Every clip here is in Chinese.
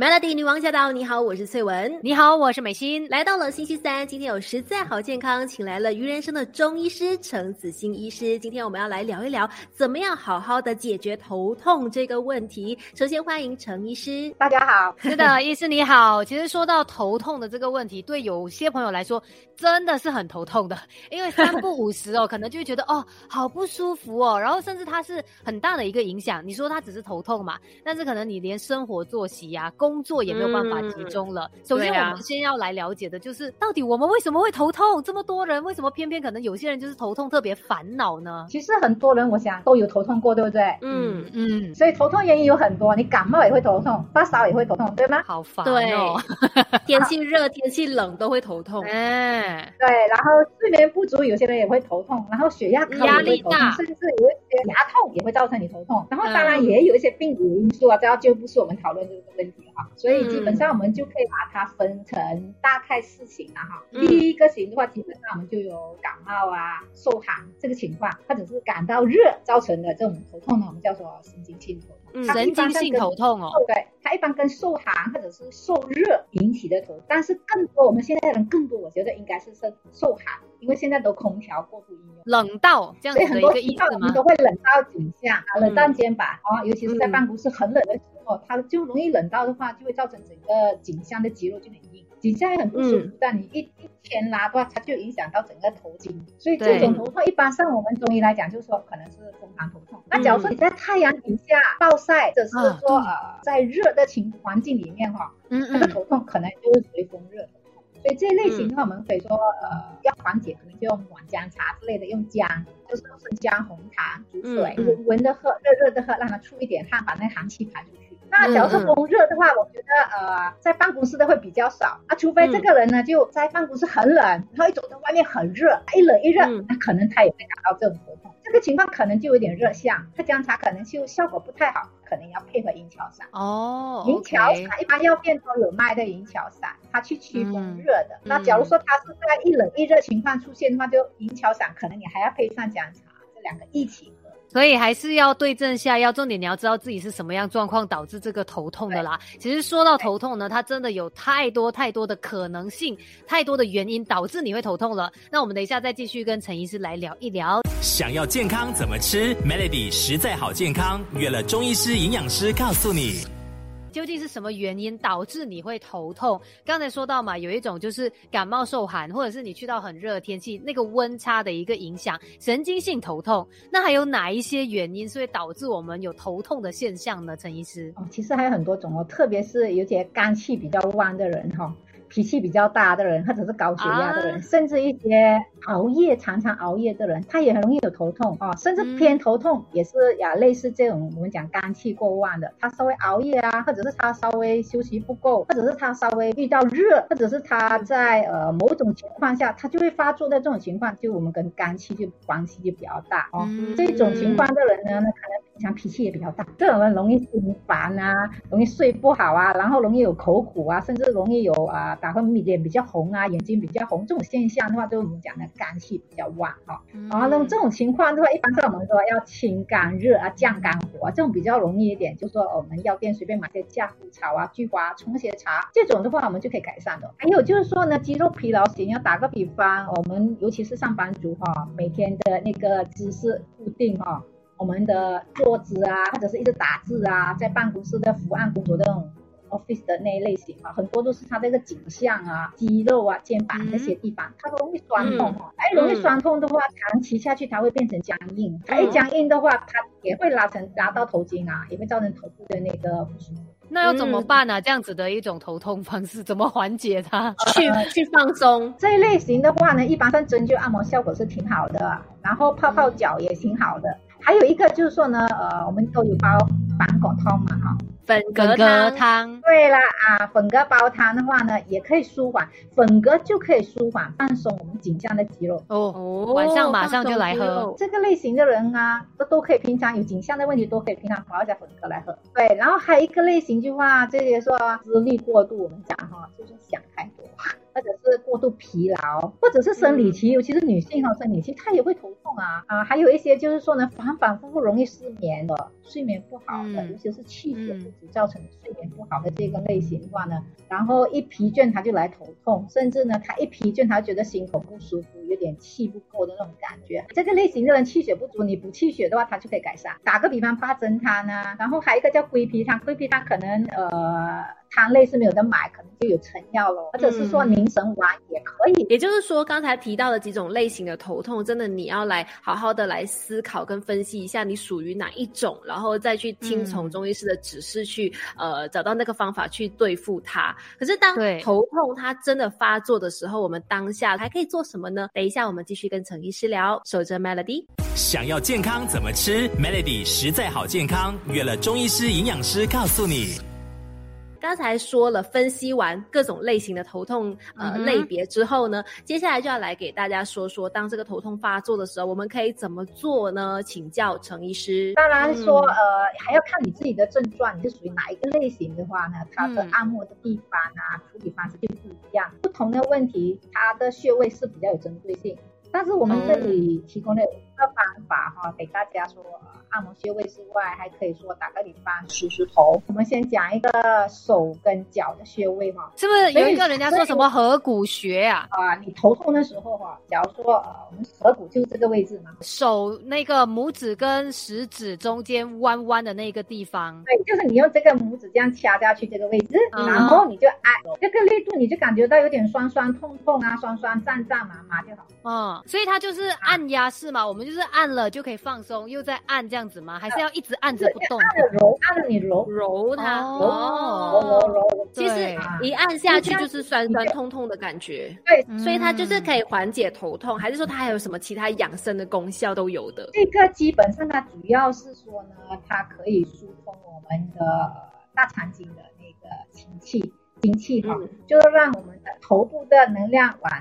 Melody 女王驾到！你好，我是翠文。你好，我是美心。来到了星期三，今天有实在好健康，请来了于人生的中医师陈子欣医师。今天我们要来聊一聊，怎么样好好的解决头痛这个问题。首先欢迎陈医师，大家好。是的，医师你好。其实说到头痛的这个问题，对有些朋友来说真的是很头痛的，因为三不五时哦，可能就会觉得哦好不舒服哦，然后甚至它是很大的一个影响。你说它只是头痛嘛，但是可能你连生活作息呀、工工作也没有办法集中了。首先，我们先要来了解的就是，到底我们为什么会头痛？这么多人，为什么偏偏可能有些人就是头痛特别烦恼呢？其实很多人，我想都有头痛过，对不对？嗯嗯。所以头痛原因有很多，你感冒也会头痛，发烧也会头痛，对吗？好烦哦。天气热、天气冷都会头痛。哎，对。然后睡眠不足，有些人也会头痛。然后血压高、压力大，甚至有一些牙痛也会造成你头痛。然后当然也有一些病理因素啊，这就不是我们讨论这个问题哈。所以基本上我们就可以把它分成大概四型了哈。第一个型的话，基本上我们就有感冒啊、受寒这个情况，或者是感到热造成的这种头痛呢，我们叫做神经性头痛。神经性头痛哦。对，它一般跟受寒或者是受热引起的头，但是更多我们现在人更多，我觉得应该是受受寒，因为现在都空调过度应用，冷到这样子的一个意思吗？都会冷到颈项、冷到肩膀啊，尤其是在办公室很冷的时候，它就容易冷到的话，就会造成整个颈项的肌肉就很硬，颈项也很不舒服。但你一一天拉的话，它就影响到整个头颈。所以这种头痛，一般上我们中医来讲，就是说可能是风寒头痛。那假如说你在太阳底下暴晒，或者是说呃在热的情环境里面哈，那个头痛可能就是属于风热。所以这类型的话，我们可以说，呃，要缓解，可能就用暖姜茶之类的，用姜，就是生姜、红糖煮水，闻着喝，热热的喝，让它出一点汗，把那寒气排出去。那假如是风热的话，我觉得，呃，在办公室的会比较少啊，除非这个人呢就在办公室很冷，然后一走到外面很热，一冷一热，那可能他也会感到这种头痛。这个情况可能就有点热象，他姜茶可能就效果不太好，可能要配合银桥散哦。银桥散一般药店都有卖的银桥散，它去驱风热的。那假如说它是在一冷一热情况出现的话，就银桥散可能你还要配上姜茶，这两个一起喝。所以还是要对症下药，重点你要知道自己是什么样状况导致这个头痛的啦。其实说到头痛呢，它真的有太多太多的可能性，太多的原因导致你会头痛了。那我们等一下再继续跟陈医师来聊一聊。想要健康怎么吃？Melody 实在好健康，约了中医师、营养师告诉你。究竟是什么原因导致你会头痛？刚才说到嘛，有一种就是感冒受寒，或者是你去到很热的天气，那个温差的一个影响，神经性头痛。那还有哪一些原因是会导致我们有头痛的现象呢？陈医师，哦，其实还有很多种哦，特别是有些肝气比较旺的人哈。脾气比较大的人，或者是高血压的人，甚至一些熬夜常常熬夜的人，他也很容易有头痛啊，甚至偏头痛也是呀，类似这种我们讲肝气过旺的，他稍微熬夜啊，或者是他稍微休息不够，或者是他稍微遇到热，或者是他在呃某种情况下，他就会发作的这种情况，就我们跟肝气就关系就比较大哦。这种情况的人呢，那可能。像脾气也比较大，这种人容易心烦啊，容易睡不好啊，然后容易有口苦啊，甚至容易有啊打喷嚏脸比较红啊，眼睛比较红这种现象的话，就是我们讲的肝气比较旺哈。然后那么这种情况的话，一般是我们说要清肝热啊，降肝火，啊这种比较容易一点，就是说我们药店随便买些架虎草啊、菊花、冲血茶这种的话，我们就可以改善的。还有就是说呢，肌肉疲劳型，要打个比方，我们尤其是上班族哈，每天的那个姿势固定哈。我们的坐姿啊，或者是一直打字啊，在办公室的伏案工作的那种 office 的那一类型啊，很多都是他这个颈项啊、肌肉啊、肩膀那些地方，它容易酸痛哈。哎，容易酸痛的话，长期下去它会变成僵硬，它一僵硬的话，它也会拉成拉到头颈啊，也会造成头部的那个不舒服。那要怎么办呢？这样子的一种头痛方式，怎么缓解它？去去放松这一类型的话呢，一般上针灸按摩效果是挺好的，然后泡泡脚也挺好的。还有一个就是说呢，呃，我们都有煲粉葛汤嘛，哈，粉葛汤。对了啊，粉葛煲汤的话呢，也可以舒缓，粉葛就可以舒缓放松我们颈项的肌肉。哦，晚上马上就来喝。这个类型的人啊，都都可以平常有颈项的问题，都可以平常煲一下粉葛来喝。对，然后还有一个类型的话，这些说思虑过度，我们讲哈，就是想太多。或者是是过度疲劳，或者是生理期，尤其是女性哈，生理期她也会头痛啊啊，还有一些就是说呢，反反复复容易失眠的，睡眠不好的，尤其是气血不足造成睡眠不好的这个类型的话呢，然后一疲倦他就来头痛，甚至呢他一疲倦他觉得心口不舒服，有点气不够的那种感觉，这个类型的人气血不足，你补气血的话，他就可以改善。打个比方，八珍汤啊，然后还有一个叫归脾汤，归脾汤可能呃。汤类是没有得买，可能就有成药咯，或者是说凝神丸也可以。也就是说，刚才提到的几种类型的头痛，真的你要来好好的来思考跟分析一下，你属于哪一种，然后再去听从中医师的指示去呃找到那个方法去对付它。可是当头痛它真的发作的时候，我们当下还可以做什么呢？等一下我们继续跟陈医师聊。守着 Melody，想要健康怎么吃？Melody 实在好健康，约了中医师营养师告诉你。刚才说了，分析完各种类型的头痛呃类别之后呢，接下来就要来给大家说说，当这个头痛发作的时候，我们可以怎么做呢？请教陈医师。当然说，呃，还要看你自己的症状，你是属于哪一个类型的话呢，它的按摩的地方啊，处理方式就不一样。不同的问题，它的穴位是比较有针对性。但是我们这里提供了五个方法哈，给大家说。按摩穴位之外，还可以说打个比方，梳梳头。我们先讲一个手跟脚的穴位哈，是不是有一个人家说什么合谷穴啊？啊，你头痛的时候哈，假如说呃，我们合谷就是这个位置嘛，手那个拇指跟食指中间弯弯的那个地方。对，就是你用这个拇指这样掐下去这个位置，然后你就按这个力度，你就感觉到有点酸酸痛痛啊，酸酸胀胀麻麻就好。嗯，所以它就是按压式嘛，我们就是按了就可以放松，又在按这样。子吗？还是要一直按着不动？按着揉，按着你揉揉它，哦揉揉揉。其实一按下去就是酸酸痛痛的感觉。对，所以它就是可以缓解头痛，还是说它还有什么其他养生的功效都有的？这个基本上它主要是说呢，它可以疏通我们的大肠经的那个精气，精气哈，就是让我们的头部的能量往。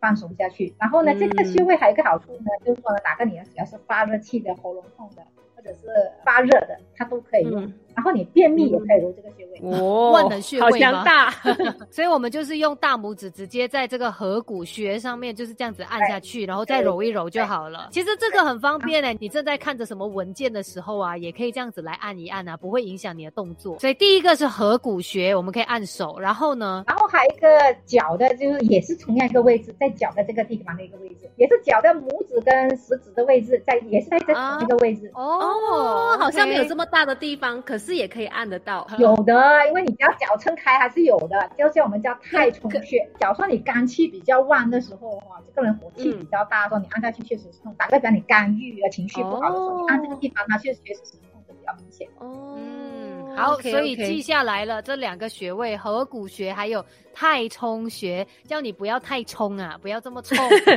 放松下去，然后呢，这个穴位还有一个好处呢，就是说呢，打个你只要是发热气的、喉咙痛的，或者是发热的，它都可以。用。然后你便秘也可以揉这个穴位哦，万能穴位好强大。所以我们就是用大拇指直接在这个合谷穴上面就是这样子按下去，然后再揉一揉就好了。其实这个很方便呢，你正在看着什么文件的时候啊，也可以这样子来按一按啊，不会影响你的动作。所以第一个是合谷穴，我们可以按手，然后呢，然后还有一个脚的，就是也是同样一个位置，在脚的这个地方的一个位置，也是脚的拇指跟食指的位置，在也是在这同一个位置。哦，好像没有这么大的地方，可是。是也可以按得到，有的，因为你只要脚撑开还是有的，就像我们叫太冲穴。假如说你肝气比较旺的时候，哈，这个人火气比较大的时候，你按下去确实是痛。打个比方，你肝郁啊，情绪不好的时候，你按这个地方，它确实确实是痛的比较明显。哦。好，所以记下来了这两个穴位：合谷穴还有太冲穴。叫你不要太冲啊，不要这么冲。对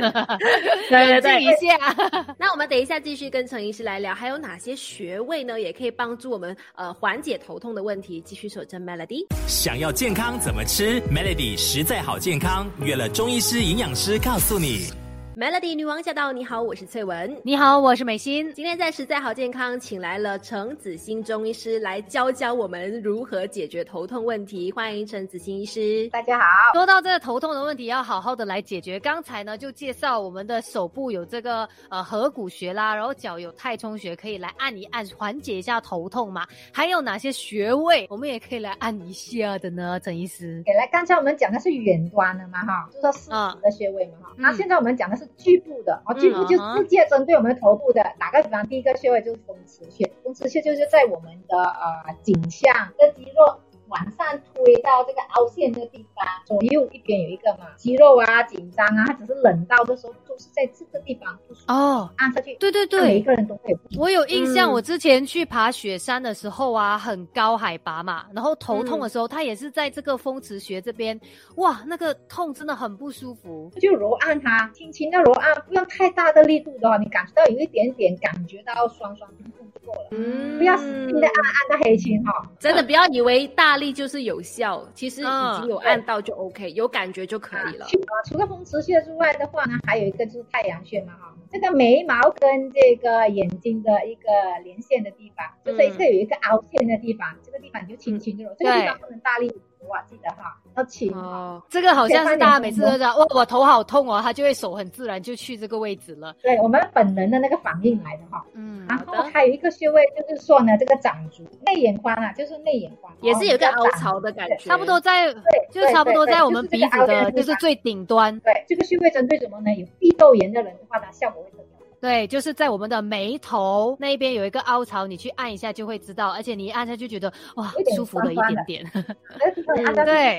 对 对，一下。那我们等一下继续跟陈医师来聊，还有哪些穴位呢？也可以帮助我们呃缓解头痛的问题。继续守着 Melody。想要健康怎么吃？Melody 实在好健康，约了中医师、营养师告诉你。Melody 女王驾到！你好，我是翠文。你好，我是美心。今天在实在好健康，请来了陈子欣中医师来教教我们如何解决头痛问题。欢迎陈子欣医师，大家好。说到这个头痛的问题，要好好的来解决。刚才呢就介绍我们的手部有这个呃合谷穴啦，然后脚有太冲穴，可以来按一按，缓解一下头痛嘛。还有哪些穴位我们也可以来按一下的呢？陈医师，给来，刚才我们讲的是远端的嘛哈，就是说四指的穴位嘛哈。那现在我们讲的是。局部的啊，局部就直接针对我们头部的。打个比方，第一个穴位就是风池穴，风池穴就是在我们的呃颈项的肌肉。往上推到这个凹陷的地方，左右一边有一个嘛，肌肉啊紧张啊，它只是冷到的时候都是在这个地方不舒服哦，按下去，对对对，每一个人都会。我有印象，我之前去爬雪山的时候啊，很高海拔嘛，然后头痛的时候，它也是在这个风池穴这边，哇，那个痛真的很不舒服。就揉按它，轻轻的揉按，不要太大的力度的话，你感觉到有一点点感觉到酸酸痛痛了，嗯，不要使劲的按按到黑青哈，真的不要以为大力。就是有效，其实已经有按到就 OK，有感觉就可以了。除了风池穴之外的话呢，还有一个就是太阳穴嘛哈，这个眉毛跟这个眼睛的一个连线的地方，就是这有一个凹陷的地方，这你就轻轻的揉，这个地方不能大力。啊，记得哈，要轻。哦，这个好像是大家每次都讲，哇，我头好痛哦，他就会手很自然就去这个位置了。对我们本能的那个反应来的哈。嗯，然后还有一个穴位就是说呢，这个掌足内眼眶啊，就是内眼眶也是有个凹哦槽的感觉，差不多在，对，就是差不多在我们鼻子的，就是。最顶端。对，这个穴位针对什么呢？有鼻窦炎的人的话，它效果会特别好。对，就是在我们的眉头那边有一个凹槽，你去按一下就会知道，而且你一按下就觉得哇，舒服了一点点。对。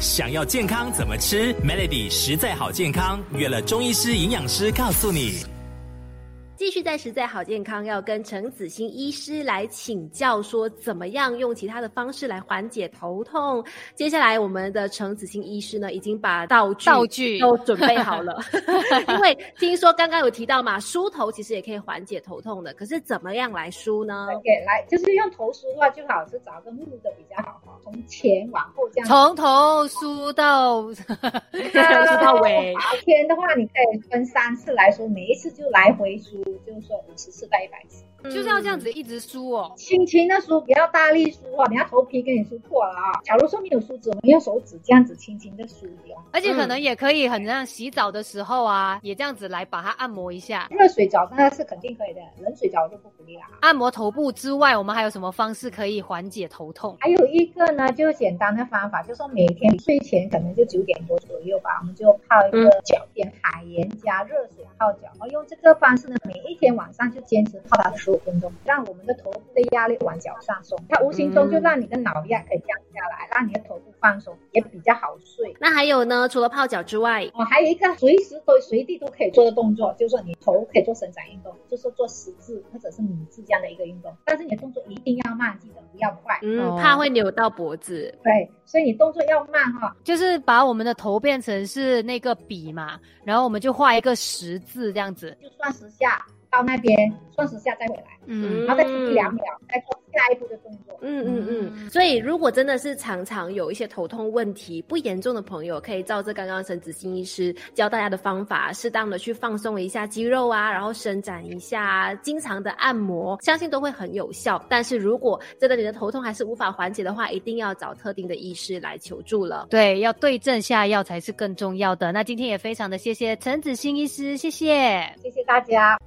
想要健康怎么吃？Melody 实在好健康，约了中医师、营养师告诉你。继续在实在好健康，要跟陈子欣医师来请教，说怎么样用其他的方式来缓解头痛。接下来，我们的陈子欣医师呢，已经把道具道具都准备好了，因为听说刚刚有提到嘛，梳头其实也可以缓解头痛的。可是怎么样来梳呢？OK，来，就是用头梳的话，最好是找个木的从前往后这样，从头梳到梳到尾。白天的话，你可以分三次来梳，每一次就来回梳。就是说五十次到一百次，就是要这样子一直梳哦，轻轻的梳，不要大力梳啊，等下头皮给你梳破了啊。假如说没有梳子，我们用手指这样子轻轻的梳掉，而且可能也可以很像洗澡的时候啊，也这样子来把它按摩一下。热水澡那是肯定可以的，冷水澡我就不鼓励啦。按摩头部之外，我们还有什么方式可以缓解头痛？还有一个呢，就简单的方法，就是说每天睡前可能就九点多左右吧，我们就泡一个脚点海盐加热水泡脚，然后用这个方式呢，每一天晚上就坚持泡它十五分钟，让我们的头部的压力往脚上松，它无形中就让你的脑压可以降下来，让你的头部放松，也比较好睡。那还有呢？除了泡脚之外，哦，还有一个随时都随地都可以做的动作，就是说你头可以做伸展运动，就是做十字或者是米字这样的一个运动，但是你的动作一定要慢，记得不要快，嗯，怕会扭到脖子。对，所以你动作要慢哈，就是把我们的头变成是那个笔嘛，然后我们就画一个十字这样子，就算十下。到那边算十下再回来，嗯，然后再停一两秒，再做下一步的动作。嗯嗯嗯。所以如果真的是常常有一些头痛问题不严重的朋友，可以照着刚刚陈子欣医师教大家的方法，适当的去放松一下肌肉啊，然后伸展一下，经常的按摩，相信都会很有效。但是如果真的你的头痛还是无法缓解的话，一定要找特定的医师来求助了。对，要对症下药才是更重要的。那今天也非常的谢谢陈子欣医师，谢谢，谢谢大家。